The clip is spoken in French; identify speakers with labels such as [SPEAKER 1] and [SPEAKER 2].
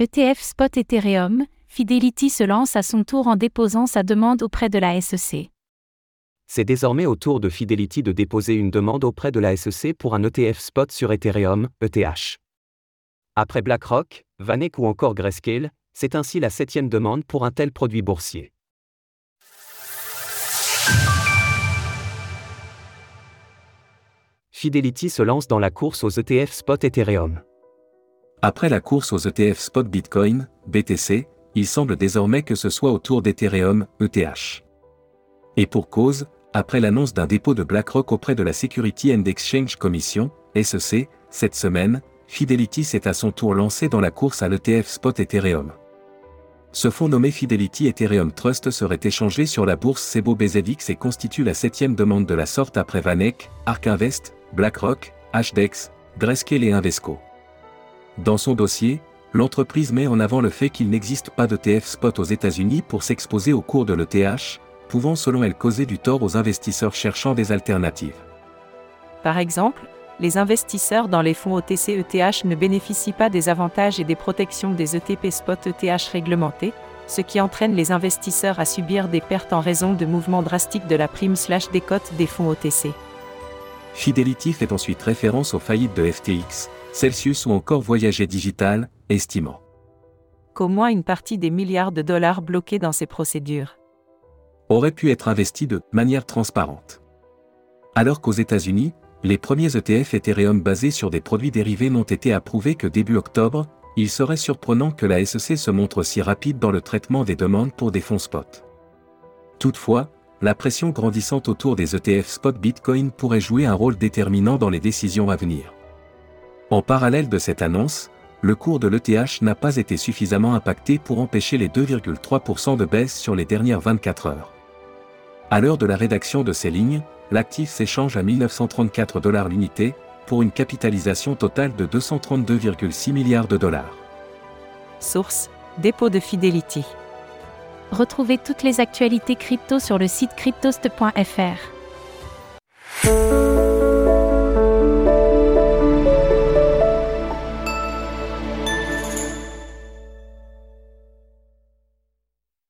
[SPEAKER 1] ETF Spot Ethereum, Fidelity se lance à son tour en déposant sa demande auprès de la SEC.
[SPEAKER 2] C'est désormais au tour de Fidelity de déposer une demande auprès de la SEC pour un ETF spot sur Ethereum, ETH. Après BlackRock, Vanek ou encore Grayscale, c'est ainsi la septième demande pour un tel produit boursier. Fidelity se lance dans la course aux ETF spot Ethereum.
[SPEAKER 3] Après la course aux ETF spot Bitcoin, BTC, il semble désormais que ce soit au tour d'Ethereum, ETH. Et pour cause, après l'annonce d'un dépôt de BlackRock auprès de la Security and Exchange Commission, SEC, cette semaine, Fidelity s'est à son tour lancé dans la course à l'ETF spot Ethereum. Ce fonds nommé Fidelity Ethereum Trust serait échangé sur la bourse Cebo BZX et constitue la septième demande de la sorte après Vanek, Ark Invest, BlackRock, HDEX, Grayscale et Invesco. Dans son dossier, l'entreprise met en avant le fait qu'il n'existe pas d'ETF spot aux États-Unis pour s'exposer au cours de l'ETH, pouvant selon elle causer du tort aux investisseurs cherchant des alternatives.
[SPEAKER 4] Par exemple, les investisseurs dans les fonds OTC-ETH ne bénéficient pas des avantages et des protections des ETP spot ETH réglementés, ce qui entraîne les investisseurs à subir des pertes en raison de mouvements drastiques de la prime slash des cotes des fonds OTC.
[SPEAKER 3] Fidelity fait ensuite référence aux faillites de FTX, Celsius ou encore Voyager Digital, estimant
[SPEAKER 4] qu'au moins une partie des milliards de dollars bloqués dans ces procédures
[SPEAKER 3] aurait pu être investie de manière transparente. Alors qu'aux États-Unis, les premiers ETF Ethereum basés sur des produits dérivés n'ont été approuvés que début octobre, il serait surprenant que la SEC se montre si rapide dans le traitement des demandes pour des fonds spot. Toutefois, la pression grandissante autour des ETF spot Bitcoin pourrait jouer un rôle déterminant dans les décisions à venir. En parallèle de cette annonce, le cours de l'ETH n'a pas été suffisamment impacté pour empêcher les 2,3% de baisse sur les dernières 24 heures. À l'heure de la rédaction de ces lignes, l'actif s'échange à 1934 dollars l'unité, pour une capitalisation totale de 232,6 milliards de dollars.
[SPEAKER 4] Source Dépôt de Fidelity.
[SPEAKER 1] Retrouvez toutes les actualités crypto sur le site cryptost.fr.